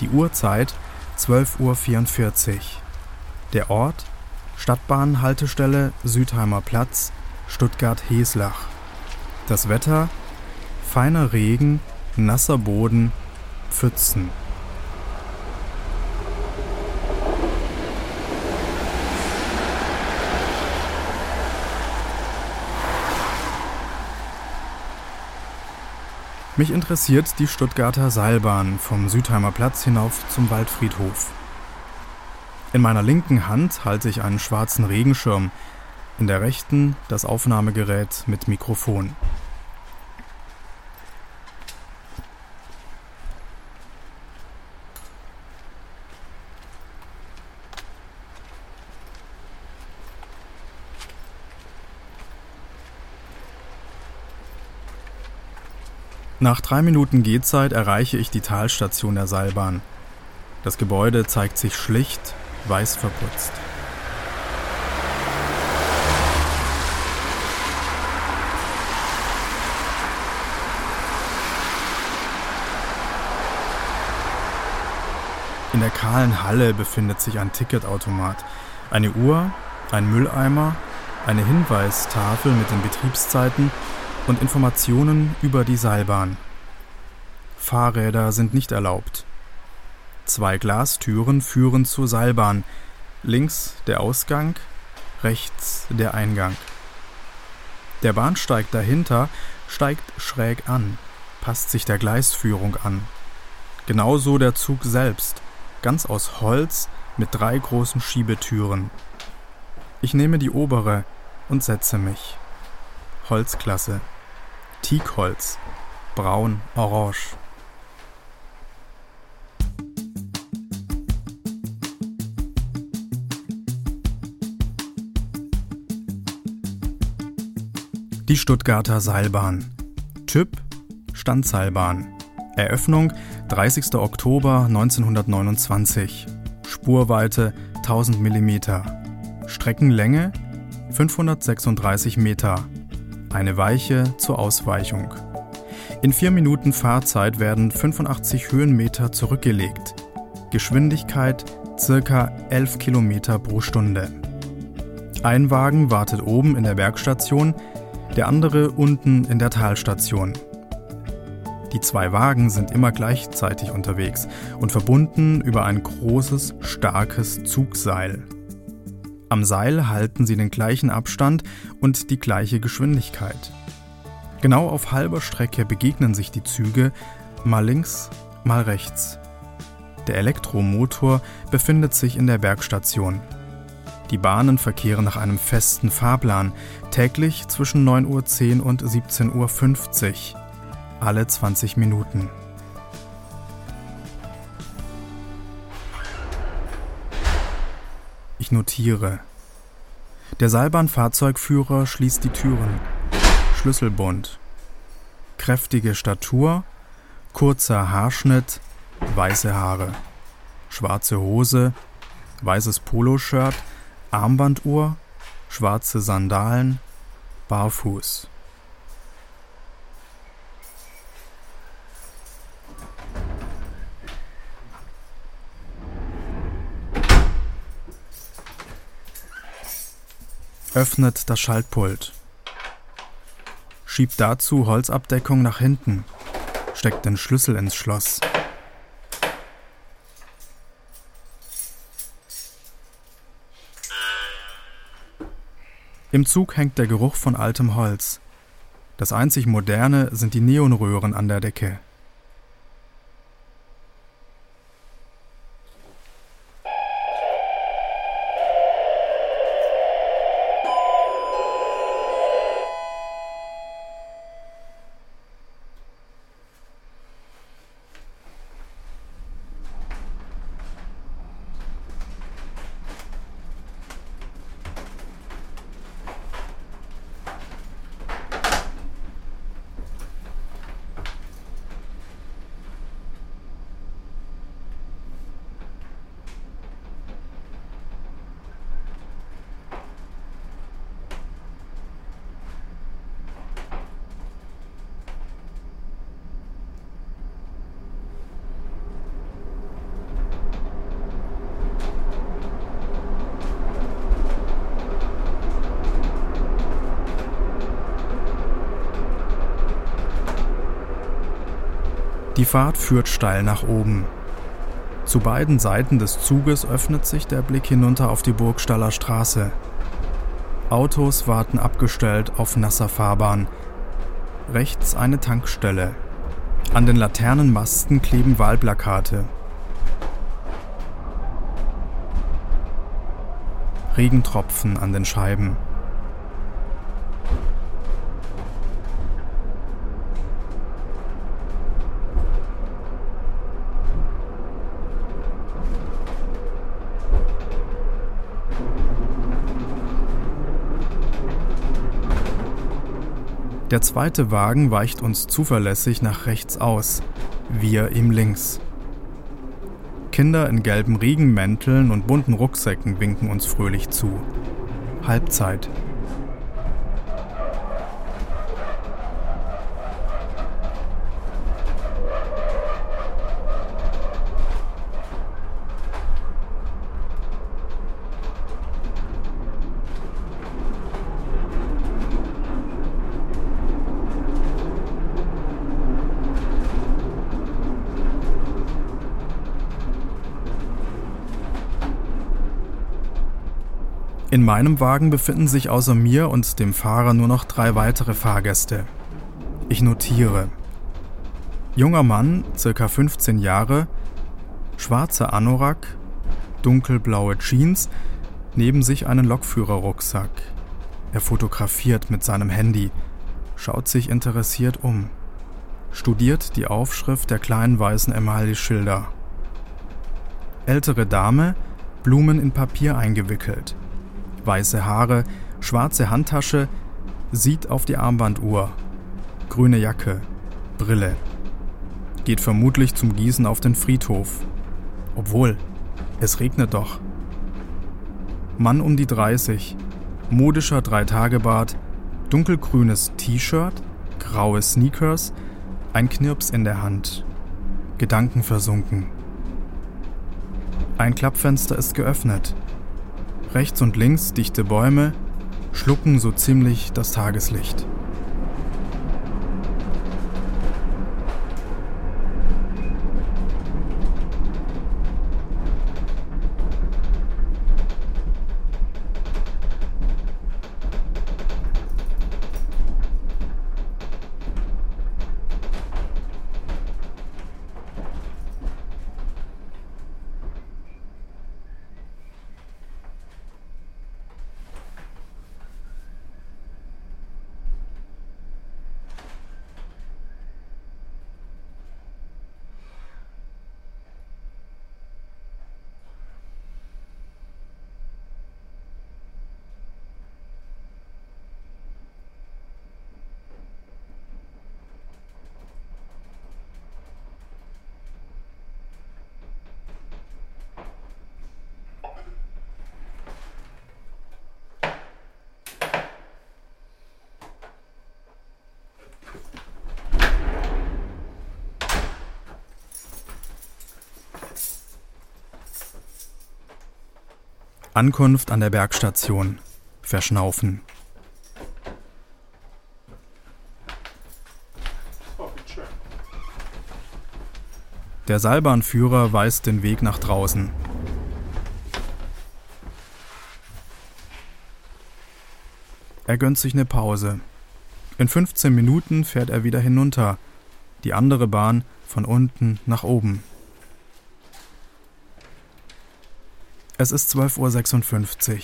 Die Uhrzeit 12.44 Uhr. Der Ort Stadtbahnhaltestelle Südheimer Platz, Stuttgart-Heslach. Das Wetter feiner Regen, nasser Boden, Pfützen. Mich interessiert die Stuttgarter Seilbahn vom Südheimer Platz hinauf zum Waldfriedhof. In meiner linken Hand halte ich einen schwarzen Regenschirm, in der rechten das Aufnahmegerät mit Mikrofon. Nach drei Minuten Gehzeit erreiche ich die Talstation der Seilbahn. Das Gebäude zeigt sich schlicht, weiß verputzt. In der kahlen Halle befindet sich ein Ticketautomat, eine Uhr, ein Mülleimer, eine Hinweistafel mit den Betriebszeiten und Informationen über die Seilbahn. Fahrräder sind nicht erlaubt. Zwei Glastüren führen zur Seilbahn. Links der Ausgang, rechts der Eingang. Der Bahnsteig dahinter steigt schräg an, passt sich der Gleisführung an. Genauso der Zug selbst, ganz aus Holz mit drei großen Schiebetüren. Ich nehme die obere und setze mich. Holzklasse. Teakholz, braun, orange. Die Stuttgarter Seilbahn. Typ Standseilbahn. Eröffnung 30. Oktober 1929. Spurweite 1000 mm. Streckenlänge 536 Meter eine Weiche zur Ausweichung. In vier Minuten Fahrzeit werden 85 Höhenmeter zurückgelegt. Geschwindigkeit ca. 11 km pro Stunde. Ein Wagen wartet oben in der Bergstation, der andere unten in der Talstation. Die zwei Wagen sind immer gleichzeitig unterwegs und verbunden über ein großes, starkes Zugseil. Am Seil halten sie den gleichen Abstand und die gleiche Geschwindigkeit. Genau auf halber Strecke begegnen sich die Züge, mal links, mal rechts. Der Elektromotor befindet sich in der Bergstation. Die Bahnen verkehren nach einem festen Fahrplan, täglich zwischen 9.10 Uhr und 17.50 Uhr, alle 20 Minuten. Ich notiere. Der Seilbahnfahrzeugführer schließt die Türen. Schlüsselbund. Kräftige Statur, kurzer Haarschnitt, weiße Haare. Schwarze Hose, weißes Poloshirt, Armbanduhr, schwarze Sandalen, barfuß. Öffnet das Schaltpult. Schiebt dazu Holzabdeckung nach hinten, steckt den Schlüssel ins Schloss. Im Zug hängt der Geruch von altem Holz. Das einzig Moderne sind die Neonröhren an der Decke. Die Fahrt führt steil nach oben. Zu beiden Seiten des Zuges öffnet sich der Blick hinunter auf die Burgstaller Straße. Autos warten abgestellt auf nasser Fahrbahn. Rechts eine Tankstelle. An den Laternenmasten kleben Wahlplakate. Regentropfen an den Scheiben. Der zweite Wagen weicht uns zuverlässig nach rechts aus, wir ihm links. Kinder in gelben Regenmänteln und bunten Rucksäcken winken uns fröhlich zu. Halbzeit. In meinem Wagen befinden sich außer mir und dem Fahrer nur noch drei weitere Fahrgäste. Ich notiere. Junger Mann, circa 15 Jahre, schwarzer Anorak, dunkelblaue Jeans, neben sich einen Lokführerrucksack. Er fotografiert mit seinem Handy, schaut sich interessiert um, studiert die Aufschrift der kleinen weißen Emaille-Schilder. Ältere Dame, Blumen in Papier eingewickelt weiße Haare, schwarze Handtasche, sieht auf die Armbanduhr, grüne Jacke, Brille. Geht vermutlich zum Gießen auf den Friedhof. Obwohl, es regnet doch. Mann um die 30, modischer Dreitagebart, dunkelgrünes T-Shirt, graue Sneakers, ein Knirps in der Hand. Gedanken versunken. Ein Klappfenster ist geöffnet. Rechts und links dichte Bäume schlucken so ziemlich das Tageslicht. Ankunft an der Bergstation. Verschnaufen. Der Seilbahnführer weist den Weg nach draußen. Er gönnt sich eine Pause. In 15 Minuten fährt er wieder hinunter, die andere Bahn von unten nach oben. Es ist 12.56 Uhr.